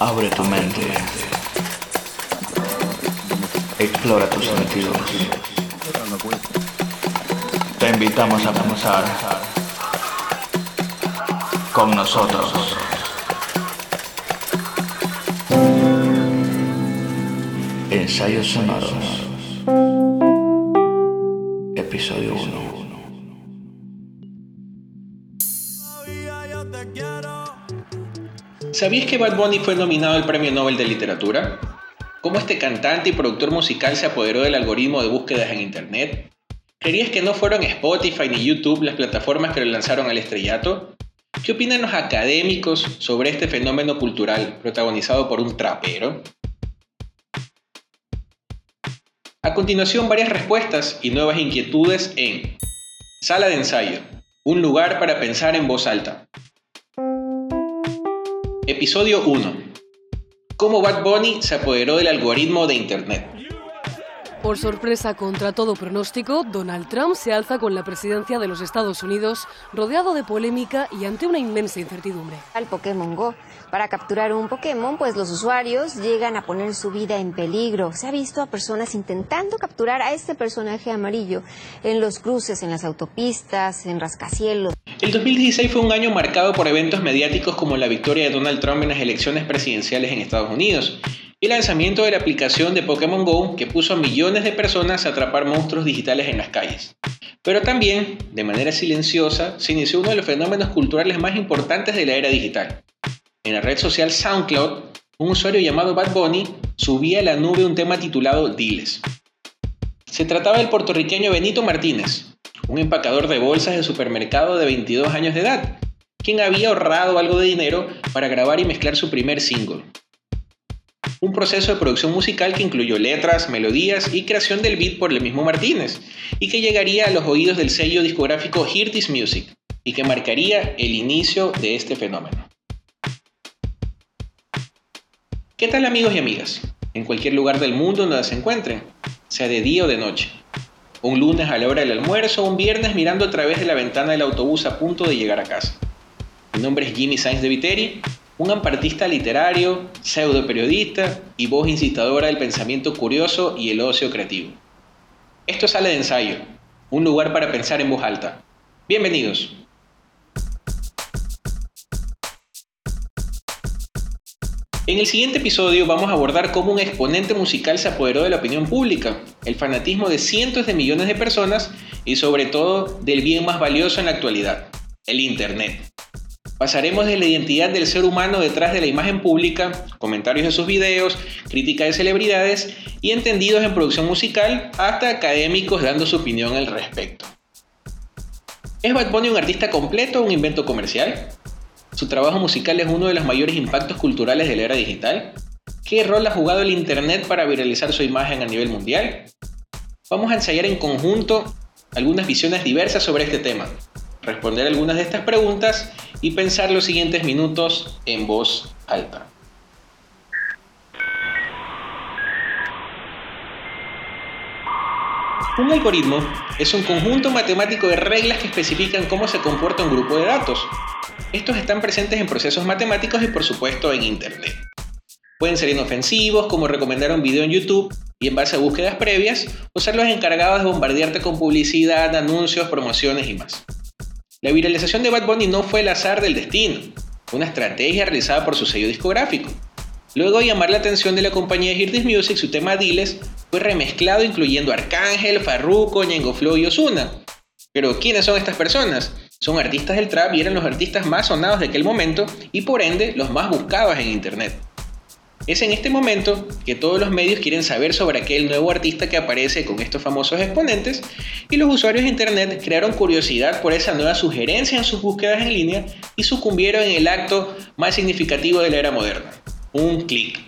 Abre tu mente. Explora tus sentidos. Te invitamos a comenzar con nosotros. Ensayos sonoros. ¿Sabías que Bad Bunny fue nominado al Premio Nobel de Literatura? ¿Cómo este cantante y productor musical se apoderó del algoritmo de búsquedas en Internet? ¿Creerías que no fueron Spotify ni YouTube las plataformas que lo lanzaron al estrellato? ¿Qué opinan los académicos sobre este fenómeno cultural protagonizado por un trapero? A continuación, varias respuestas y nuevas inquietudes en Sala de ensayo, un lugar para pensar en voz alta. Episodio 1. Cómo Bad Bunny se apoderó del algoritmo de Internet. Por sorpresa contra todo pronóstico, Donald Trump se alza con la presidencia de los Estados Unidos, rodeado de polémica y ante una inmensa incertidumbre. Al Pokémon Go. Para capturar un Pokémon, pues los usuarios llegan a poner su vida en peligro. Se ha visto a personas intentando capturar a este personaje amarillo en los cruces, en las autopistas, en rascacielos. El 2016 fue un año marcado por eventos mediáticos como la victoria de Donald Trump en las elecciones presidenciales en Estados Unidos y lanzamiento de la aplicación de Pokémon Go que puso a millones de personas a atrapar monstruos digitales en las calles. Pero también, de manera silenciosa, se inició uno de los fenómenos culturales más importantes de la era digital. En la red social SoundCloud, un usuario llamado Bad Bunny subía a la nube un tema titulado Diles. Se trataba del puertorriqueño Benito Martínez, un empacador de bolsas de supermercado de 22 años de edad, quien había ahorrado algo de dinero para grabar y mezclar su primer single. Un proceso de producción musical que incluyó letras, melodías y creación del beat por el mismo Martínez, y que llegaría a los oídos del sello discográfico Hear This Music, y que marcaría el inicio de este fenómeno. ¿Qué tal amigos y amigas? En cualquier lugar del mundo donde se encuentren, sea de día o de noche un lunes a la hora del almuerzo, un viernes mirando a través de la ventana del autobús a punto de llegar a casa. Mi nombre es Jimmy Sainz de Viteri, un ampartista literario, pseudo periodista y voz incitadora del pensamiento curioso y el ocio creativo. Esto sale de ensayo, un lugar para pensar en voz alta. Bienvenidos. En el siguiente episodio vamos a abordar cómo un exponente musical se apoderó de la opinión pública, el fanatismo de cientos de millones de personas y sobre todo del bien más valioso en la actualidad, el Internet. Pasaremos de la identidad del ser humano detrás de la imagen pública, comentarios de sus videos, crítica de celebridades y entendidos en producción musical hasta académicos dando su opinión al respecto. ¿Es Bad Bunny un artista completo o un invento comercial? Su trabajo musical es uno de los mayores impactos culturales de la era digital. ¿Qué rol ha jugado el Internet para viralizar su imagen a nivel mundial? Vamos a ensayar en conjunto algunas visiones diversas sobre este tema, responder algunas de estas preguntas y pensar los siguientes minutos en voz alta. Un algoritmo es un conjunto matemático de reglas que especifican cómo se comporta un grupo de datos. Estos están presentes en procesos matemáticos y por supuesto en Internet. Pueden ser inofensivos, como recomendar un video en YouTube y en base a búsquedas previas, o ser los encargados de bombardearte con publicidad, anuncios, promociones y más. La viralización de Bad Bunny no fue el azar del destino, fue una estrategia realizada por su sello discográfico. Luego de llamar la atención de la compañía This Music, su tema Diles fue remezclado incluyendo Arcángel, Farruko, Ñengo Flow y Ozuna. Pero ¿quiénes son estas personas? Son artistas del trap y eran los artistas más sonados de aquel momento y por ende los más buscados en internet. Es en este momento que todos los medios quieren saber sobre aquel nuevo artista que aparece con estos famosos exponentes y los usuarios de internet crearon curiosidad por esa nueva sugerencia en sus búsquedas en línea y sucumbieron en el acto más significativo de la era moderna, un clic.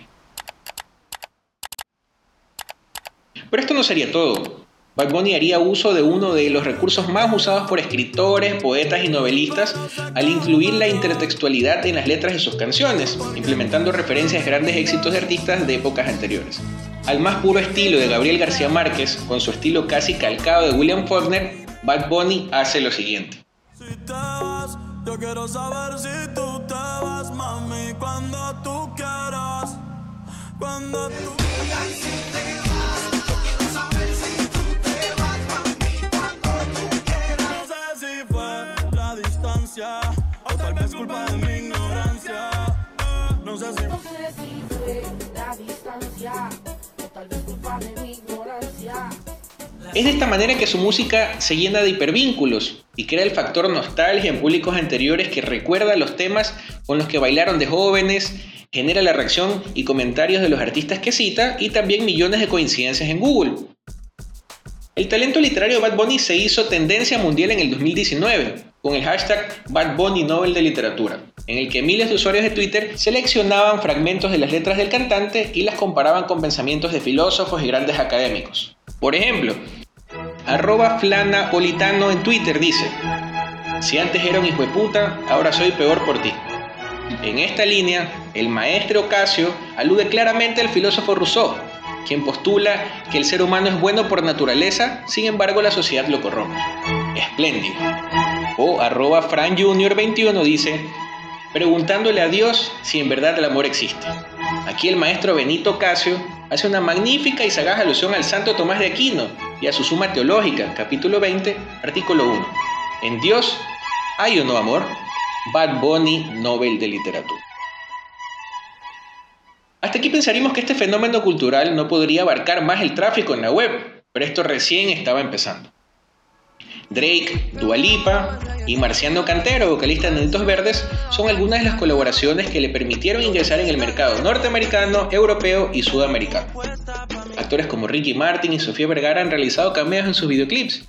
Pero esto no sería todo. Bad Bunny haría uso de uno de los recursos más usados por escritores, poetas y novelistas al incluir la intertextualidad en las letras de sus canciones, implementando referencias a grandes éxitos de artistas de épocas anteriores. Al más puro estilo de Gabriel García Márquez, con su estilo casi calcado de William Faulkner, Bad Bunny hace lo siguiente. Es de esta manera que su música se llena de hipervínculos y crea el factor nostalgia en públicos anteriores que recuerda los temas con los que bailaron de jóvenes, genera la reacción y comentarios de los artistas que cita y también millones de coincidencias en Google. El talento literario de Bad Bunny se hizo tendencia mundial en el 2019 con el hashtag Bad Bunny Nobel de Literatura, en el que miles de usuarios de Twitter seleccionaban fragmentos de las letras del cantante y las comparaban con pensamientos de filósofos y grandes académicos. Por ejemplo, arroba flanapolitano en Twitter dice, si antes era un hijo de puta, ahora soy peor por ti. En esta línea, el maestro Ocasio alude claramente al filósofo Rousseau, quien postula que el ser humano es bueno por naturaleza, sin embargo la sociedad lo corrompe. Espléndido. O arroba Fran Junior 21 dice, preguntándole a Dios si en verdad el amor existe. Aquí el maestro Benito Casio hace una magnífica y sagaz alusión al santo Tomás de Aquino y a su suma teológica, capítulo 20, artículo 1. En Dios hay o no amor. Bad Bunny, Nobel de Literatura. Hasta aquí pensaríamos que este fenómeno cultural no podría abarcar más el tráfico en la web, pero esto recién estaba empezando. Drake, Dua Lipa y Marciano Cantero, vocalista de Nenitos Verdes, son algunas de las colaboraciones que le permitieron ingresar en el mercado norteamericano, europeo y sudamericano. Actores como Ricky Martin y Sofía Vergara han realizado cameos en sus videoclips.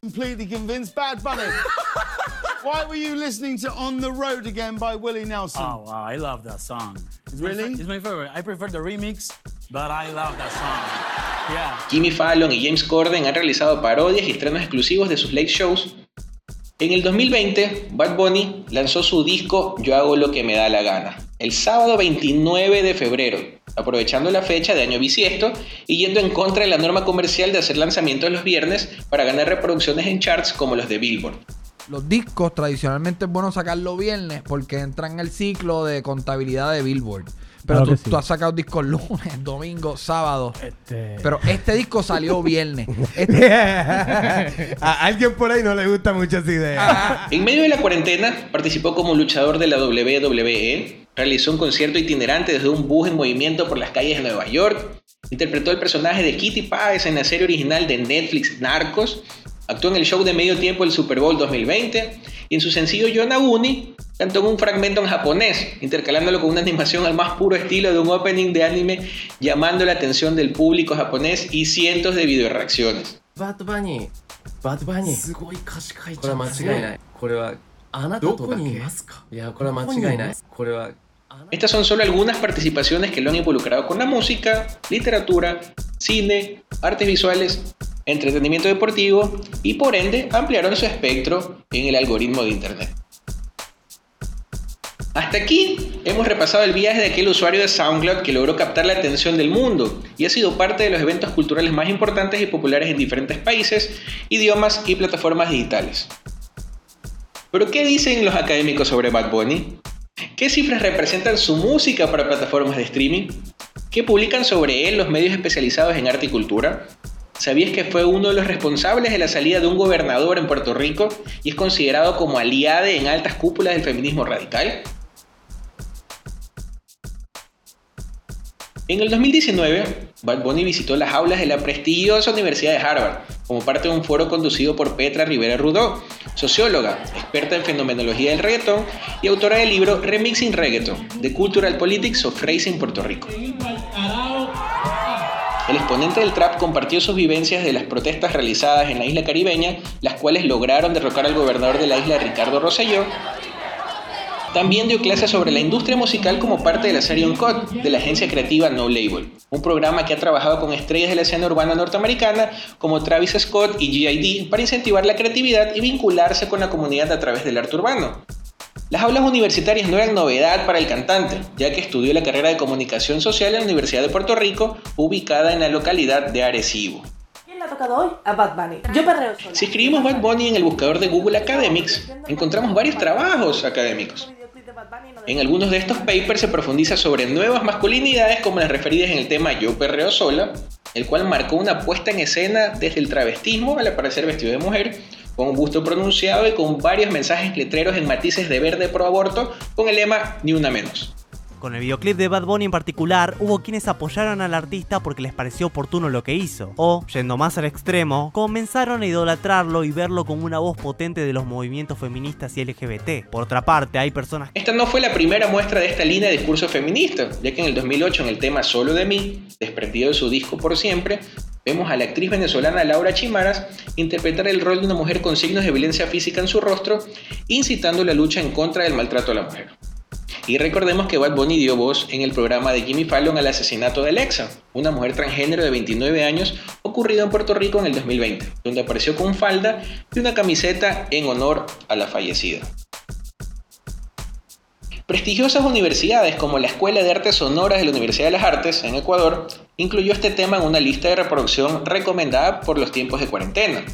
Completely convinced Bad Bunny. Why were you listening to On the Road again by Willie Nelson? Oh wow, I love that song. It's Really? My, it's my favorite. I prefer the remix, but I love that song. Yeah. Jimmy Fallon y James Corden han realizado parodias y estrenos exclusivos de sus late shows. En el 2020, Bad Bunny lanzó su disco Yo hago lo que me da la gana, el sábado 29 de febrero, aprovechando la fecha de año bisiesto y yendo en contra de la norma comercial de hacer lanzamientos los viernes para ganar reproducciones en charts como los de Billboard. Los discos tradicionalmente es bueno sacarlo viernes porque entran en el ciclo de contabilidad de Billboard. Pero Claro tú, que sí. tú has sacado discos lunes, domingo, sábado. Este... Pero este disco salió viernes. Este- a alguien por ahí no le gusta mucho esa idea. En medio de la cuarentena, participó como luchador de la WWE, realizó un concierto itinerante desde un bus en movimiento por las calles de Nueva York, interpretó el personaje de Kitty Páez en la serie original de Netflix Narcos, actuó en el show de medio tiempo del Super Bowl 2020 y en su sencillo Yonaguni cantó en un fragmento en japonés, intercalándolo con una animación al más puro estilo de un opening de anime, llamando la atención del público japonés y cientos de videoreacciones. Bad Bunny, Bad Bunny, estas son solo algunas participaciones que lo han involucrado con la música, literatura, cine, artes visuales, entretenimiento deportivo y por ende ampliaron su espectro en el algoritmo de Internet. Hasta aquí hemos repasado el viaje de aquel usuario de SoundCloud que logró captar la atención del mundo y ha sido parte de los eventos culturales más importantes y populares en diferentes países, idiomas y plataformas digitales. Pero ¿qué dicen los académicos sobre Bad Bunny? ¿Qué cifras representan su música para plataformas de streaming? ¿Qué publican sobre él los medios especializados en arte y cultura? ¿Sabías que fue uno de los responsables de la salida de un gobernador en Puerto Rico y es considerado como aliade en altas cúpulas del feminismo radical? En el 2019, Bad Bunny visitó las aulas de la prestigiosa Universidad de Harvard como parte de un foro conducido por Petra Rivera Rudó, socióloga, experta en fenomenología del reggaetón y autora del libro Remixing Reggaeton, The Cultural Politics of Race in Puerto Rico. El exponente del trap compartió sus vivencias de las protestas realizadas en la isla caribeña, las cuales lograron derrocar al gobernador de la isla Ricardo Rosselló. También dio clases sobre la industria musical como parte de la serie Uncut de la agencia creativa No Label, un programa que ha trabajado con estrellas de la escena urbana norteamericana como Travis Scott y G.I.D. para incentivar la creatividad y vincularse con la comunidad a través del arte urbano. Las aulas universitarias no eran novedad para el cantante, ya que estudió la carrera de comunicación social en la Universidad de Puerto Rico, ubicada en la localidad de Arecibo. le ha tocado hoy? A Bad Bunny. Yo perreo sola. Si escribimos Bad Bunny en el buscador de Google Academics, encontramos varios trabajos académicos. En algunos de estos papers se profundiza sobre nuevas masculinidades como las referidas en el tema Yo perreo sola, el cual marcó una puesta en escena desde el travestismo al aparecer vestido de mujer, con un busto pronunciado y con varios mensajes letreros en matices de verde pro aborto con el lema Ni una menos. Con el videoclip de Bad Bunny en particular, hubo quienes apoyaron al artista porque les pareció oportuno lo que hizo, o, yendo más al extremo, comenzaron a idolatrarlo y verlo como una voz potente de los movimientos feministas y LGBT. Por otra parte, hay personas Esta no fue la primera muestra de esta línea de discurso feminista, ya que en el 2008 en el tema Solo de mí, desprendido de su disco Por Siempre, vemos a la actriz venezolana Laura Chimaras interpretar el rol de una mujer con signos de violencia física en su rostro, incitando la lucha en contra del maltrato a la mujer. Y recordemos que Bad Bunny dio voz en el programa de Jimmy Fallon al asesinato de Alexa, una mujer transgénero de 29 años ocurrido en Puerto Rico en el 2020, donde apareció con falda y una camiseta en honor a la fallecida. Prestigiosas universidades como la Escuela de Artes Sonoras de la Universidad de las Artes en Ecuador incluyó este tema en una lista de reproducción recomendada por los tiempos de cuarentena.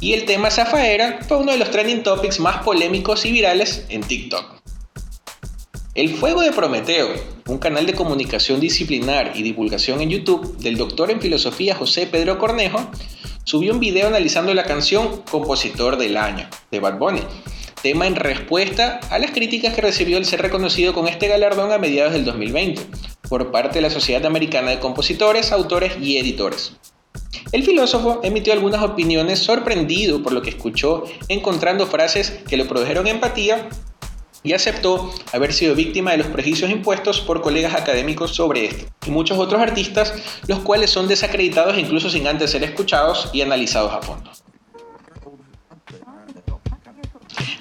Y el tema Zafaera fue uno de los trending topics más polémicos y virales en TikTok. El Fuego de Prometeo, un canal de comunicación disciplinar y divulgación en YouTube del doctor en filosofía José Pedro Cornejo, subió un video analizando la canción Compositor del Año de Bad Bunny, tema en respuesta a las críticas que recibió el ser reconocido con este galardón a mediados del 2020 por parte de la Sociedad Americana de Compositores, Autores y Editores. El filósofo emitió algunas opiniones sorprendido por lo que escuchó, encontrando frases que le produjeron empatía y aceptó haber sido víctima de los prejuicios impuestos por colegas académicos sobre esto, y muchos otros artistas, los cuales son desacreditados incluso sin antes ser escuchados y analizados a fondo.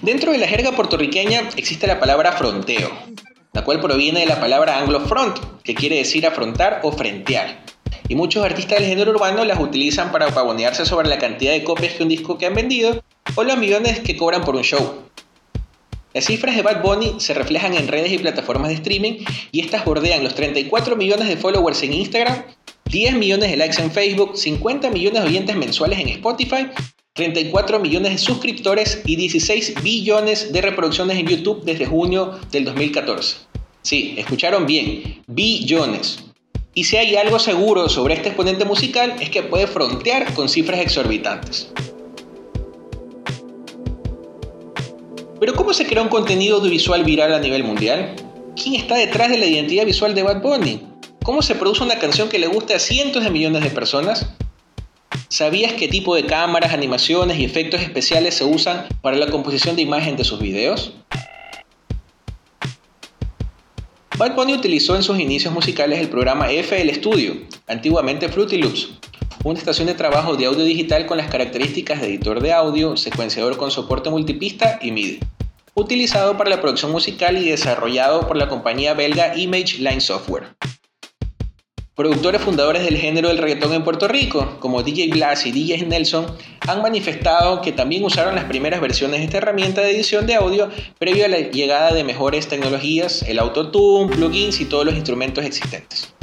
Dentro de la jerga puertorriqueña existe la palabra fronteo, la cual proviene de la palabra anglo front, que quiere decir afrontar o frentear. Y muchos artistas del género urbano las utilizan para pavonearse sobre la cantidad de copias que un disco que han vendido o los millones que cobran por un show. Las cifras de Bad Bunny se reflejan en redes y plataformas de streaming y estas bordean los 34 millones de followers en Instagram, 10 millones de likes en Facebook, 50 millones de oyentes mensuales en Spotify, 34 millones de suscriptores y 16 billones de reproducciones en YouTube desde junio del 2014. Sí, escucharon bien, billones. Y si hay algo seguro sobre este exponente musical es que puede frontear con cifras exorbitantes. Pero ¿cómo se crea un contenido audiovisual viral a nivel mundial? ¿Quién está detrás de la identidad visual de Bad Bunny? ¿Cómo se produce una canción que le guste a cientos de millones de personas? ¿Sabías qué tipo de cámaras, animaciones y efectos especiales se usan para la composición de imagen de sus videos? Bad Bunny utilizó en sus inicios musicales el programa FL Studio, antiguamente Fruity Loops, una estación de trabajo de audio digital con las características de editor de audio, secuenciador con soporte multipista y MIDI, utilizado para la producción musical y desarrollado por la compañía belga Image Line Software. Productores fundadores del género del reggaetón en Puerto Rico, como DJ Blas y DJ Nelson, han manifestado que también usaron las primeras versiones de esta herramienta de edición de audio previo a la llegada de mejores tecnologías, el autotune, plugins y todos los instrumentos existentes.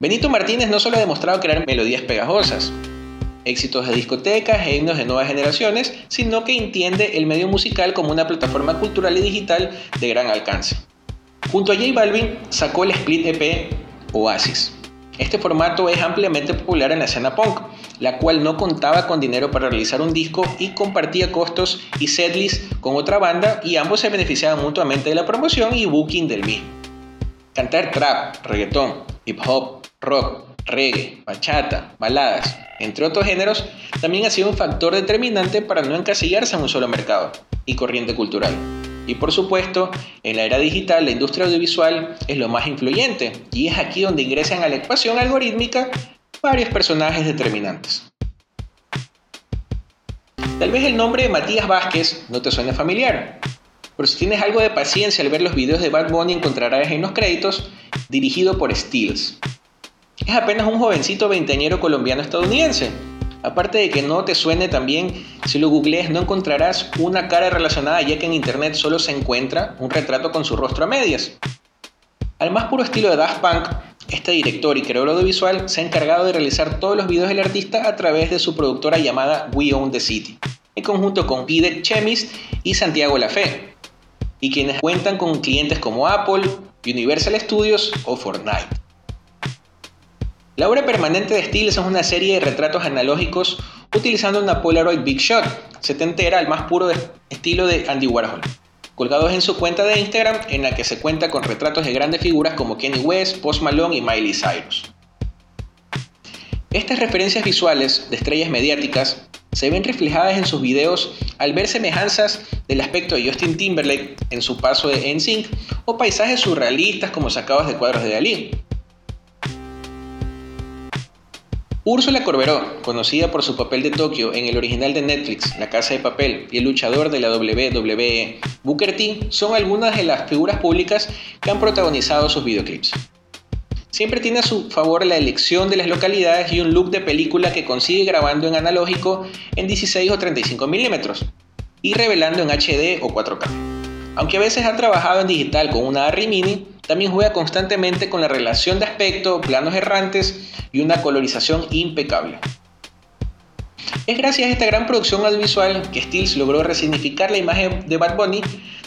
Benito Martínez no solo ha demostrado crear melodías pegajosas, éxitos de discotecas e himnos de nuevas generaciones, sino que entiende el medio musical como una plataforma cultural y digital de gran alcance. Junto a J Balvin sacó el split EP Oasis. Este formato es ampliamente popular en la escena punk, la cual no contaba con dinero para realizar un disco y compartía costos y setlist con otra banda y ambos se beneficiaban mutuamente de la promoción y booking del mismo. Cantar trap, reggaetón, hip hop, rock, reggae, bachata, baladas, entre otros géneros, también ha sido un factor determinante para no encasillarse en un solo mercado y corriente cultural. Y por supuesto, en la era digital, la industria audiovisual es lo más influyente y es aquí donde ingresan a la ecuación algorítmica varios personajes determinantes. Tal vez el nombre de Matías Vázquez no te suene familiar, pero si tienes algo de paciencia al ver los videos de Bad Bunny encontrarás en los créditos dirigido por Steels. Es apenas un jovencito veinteañero colombiano estadounidense. Aparte de que no te suene también, si lo googlees no encontrarás una cara relacionada ya que en internet solo se encuentra un retrato con su rostro a medias. Al más puro estilo de Daft Punk, Este director y creador audiovisual se ha encargado de realizar todos los videos del artista a través de su productora llamada We Own the City, en conjunto con Pide Chemis y Santiago Lafé, y quienes cuentan con clientes como Apple, Universal Studios o Fortnite. La obra permanente de Stills es una serie de retratos analógicos utilizando una Polaroid Big Shot, setentera al más puro estilo de Andy Warhol, colgados en su cuenta de Instagram en la que se cuenta con retratos de grandes figuras como Kenny West, Post Malone y Miley Cyrus. Estas referencias visuales de estrellas mediáticas se ven reflejadas en sus videos al ver semejanzas del aspecto de Justin Timberlake en su paso de NSYNC o paisajes surrealistas como sacados de cuadros de Dalí. Úrsula Corberó, conocida por su papel de Tokio en el original de Netflix, La Casa de Papel, y el luchador de la WWE, Booker T, son algunas de las figuras públicas que han protagonizado sus videoclips. Siempre tiene a su favor la elección de las localidades y un look de película que consigue grabando en analógico en 16 o 35 milímetros y revelando en HD o 4K. Aunque a veces ha trabajado en digital con una Arri Mini, también juega constantemente con la relación de aspecto, planos errantes y una colorización impecable. Es gracias a esta gran producción audiovisual que Stills logró resignificar la imagen de Bad Bunny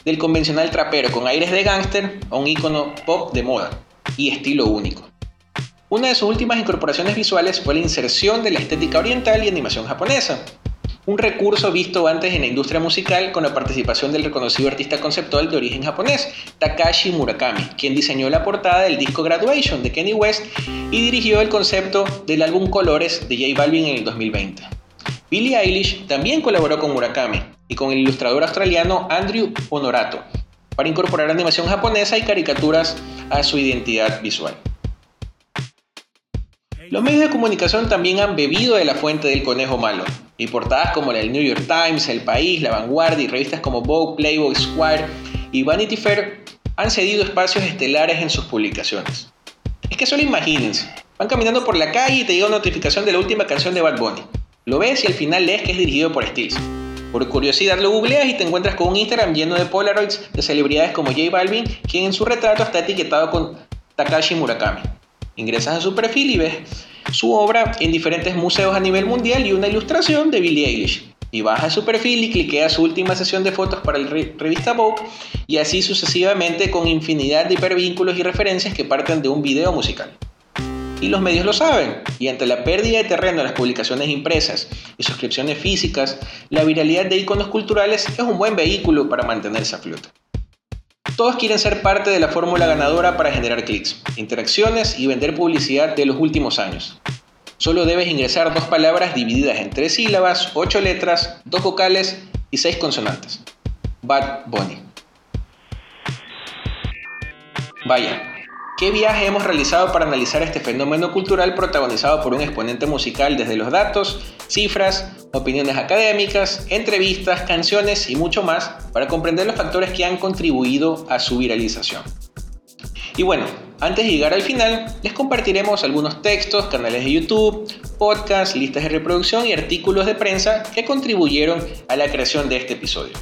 del convencional trapero con aires de gángster a un icono pop de moda y estilo único. Una de sus últimas incorporaciones visuales fue la inserción de la estética oriental y animación japonesa, un recurso visto antes en la industria musical con la participación del reconocido artista conceptual de origen japonés, Takashi Murakami, quien diseñó la portada del disco Graduation de Kenny West y dirigió el concepto del álbum Colores de J Balvin en el 2020. Billie Eilish también colaboró con Murakami y con el ilustrador australiano Andrew Honorato para incorporar animación japonesa y caricaturas a su identidad visual. Los medios de comunicación también han bebido de la fuente del conejo malo, y portadas como del New York Times, El País, La Vanguardia y revistas como Vogue, Playboy, Square y Vanity Fair han cedido espacios estelares en sus publicaciones. Es que solo imagínense, van caminando por la calle y te llega una notificación de la última canción de Bad Bunny. Lo ves y al final lees que es dirigido por Stills. Por curiosidad lo googleas y te encuentras con un Instagram lleno de Polaroids de celebridades como J Balvin, quien en su retrato está etiquetado con Takashi Murakami. Ingresas a su perfil y ves su obra en diferentes museos a nivel mundial y una ilustración de Billie Eilish. Y baja su perfil y cliquea su última sesión de fotos para la revista Vogue y así sucesivamente con infinidad de hipervínculos y referencias que parten de un video musical. Y los medios lo saben, y ante la pérdida de terreno en las publicaciones impresas y suscripciones físicas, la viralidad de iconos culturales es un buen vehículo para mantenerse a flote. Todos quieren ser parte de la fórmula ganadora para generar clics, interacciones y vender publicidad de los últimos años. Solo debes ingresar dos palabras divididas en tres sílabas, ocho letras, dos vocales y seis consonantes. Bad Bunny. Vaya, ¿Qué viaje hemos realizado para analizar este fenómeno cultural protagonizado por un exponente musical desde los datos, cifras, opiniones académicas, entrevistas, canciones y mucho más para comprender los factores que han contribuido a su viralización? Y bueno, antes de llegar al final, les compartiremos algunos textos, canales de YouTube, podcasts, listas de reproducción y artículos de prensa que contribuyeron a la creación de este episodio.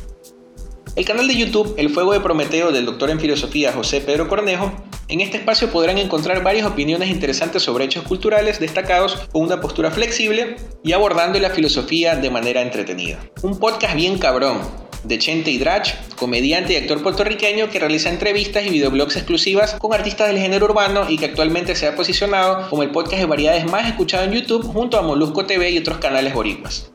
El canal de YouTube El Fuego de Prometeo del doctor en filosofía José Pedro Cornejo en este espacio podrán encontrar varias opiniones interesantes sobre hechos culturales destacados con una postura flexible y abordando la filosofía de manera entretenida. Un podcast bien cabrón de Chente Hidrach, comediante y actor puertorriqueño que realiza entrevistas y videoblogs exclusivas con artistas del género urbano y que actualmente se ha posicionado como el podcast de variedades más escuchado en YouTube junto a Molusco TV y otros canales boricuas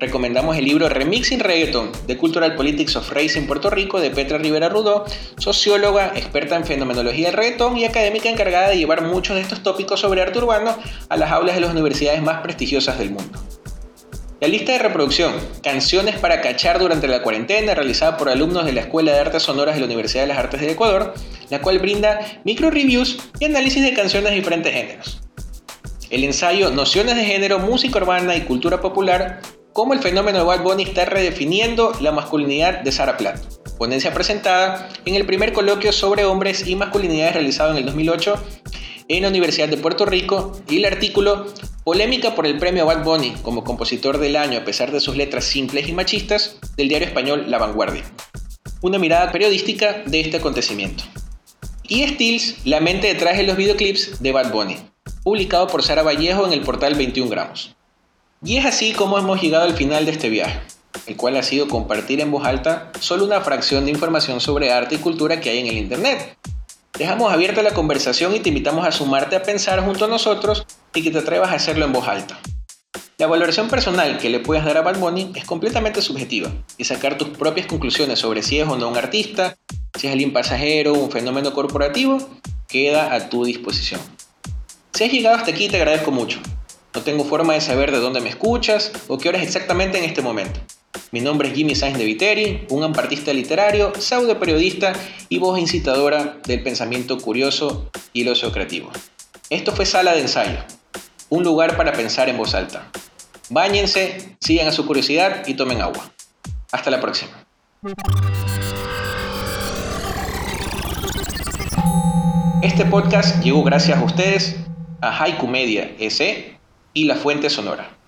recomendamos el libro Remixing Reggaeton, The Cultural Politics of Race en Puerto Rico de Petra Rivera Rudó, socióloga, experta en fenomenología del reggaeton y académica encargada de llevar muchos de estos tópicos sobre arte urbano a las aulas de las universidades más prestigiosas del mundo. La lista de reproducción, Canciones para cachar durante la cuarentena, realizada por alumnos de la Escuela de Artes Sonoras de la Universidad de las Artes de Ecuador, la cual brinda micro reviews y análisis de canciones de diferentes géneros. El ensayo Nociones de género, música urbana y cultura popular, cómo el fenómeno de Bad Bunny está redefiniendo la masculinidad de Sara Plato. Ponencia presentada en el primer coloquio sobre hombres y masculinidades realizado en el 2008 en la Universidad de Puerto Rico y el artículo Polémica por el premio Bad Bunny como compositor del año a pesar de sus letras simples y machistas del diario español La Vanguardia. Una mirada periodística de este acontecimiento. Y Stills, la mente detrás de los videoclips de Bad Bunny, publicado por Sara Vallejo en el portal 21 gramos. Y es así como hemos llegado al final de este viaje, el cual ha sido compartir en voz alta solo una fracción de información sobre arte y cultura que hay en el Internet. Dejamos abierta la conversación y te invitamos a sumarte a pensar junto a nosotros y que te atrevas a hacerlo en voz alta. La valoración personal que le puedas dar a Bad es completamente subjetiva y sacar tus propias conclusiones sobre si es o no un artista, si es alguien pasajero o un fenómeno corporativo, queda a tu disposición. Si has llegado hasta aquí te agradezco mucho. No tengo forma de saber de dónde me escuchas o qué hora es exactamente en este momento. Mi nombre es Jimmy Sainz de Viteri, un ampartista literario, pseudo periodista y voz incitadora del pensamiento curioso y el ocio creativo. Esto fue Sala de Ensayo, un lugar para pensar en voz alta. Báñense, sigan a su curiosidad y tomen agua. Hasta la próxima. Este podcast llegó gracias a ustedes, a Haiku Media S y La Fuente Sonora.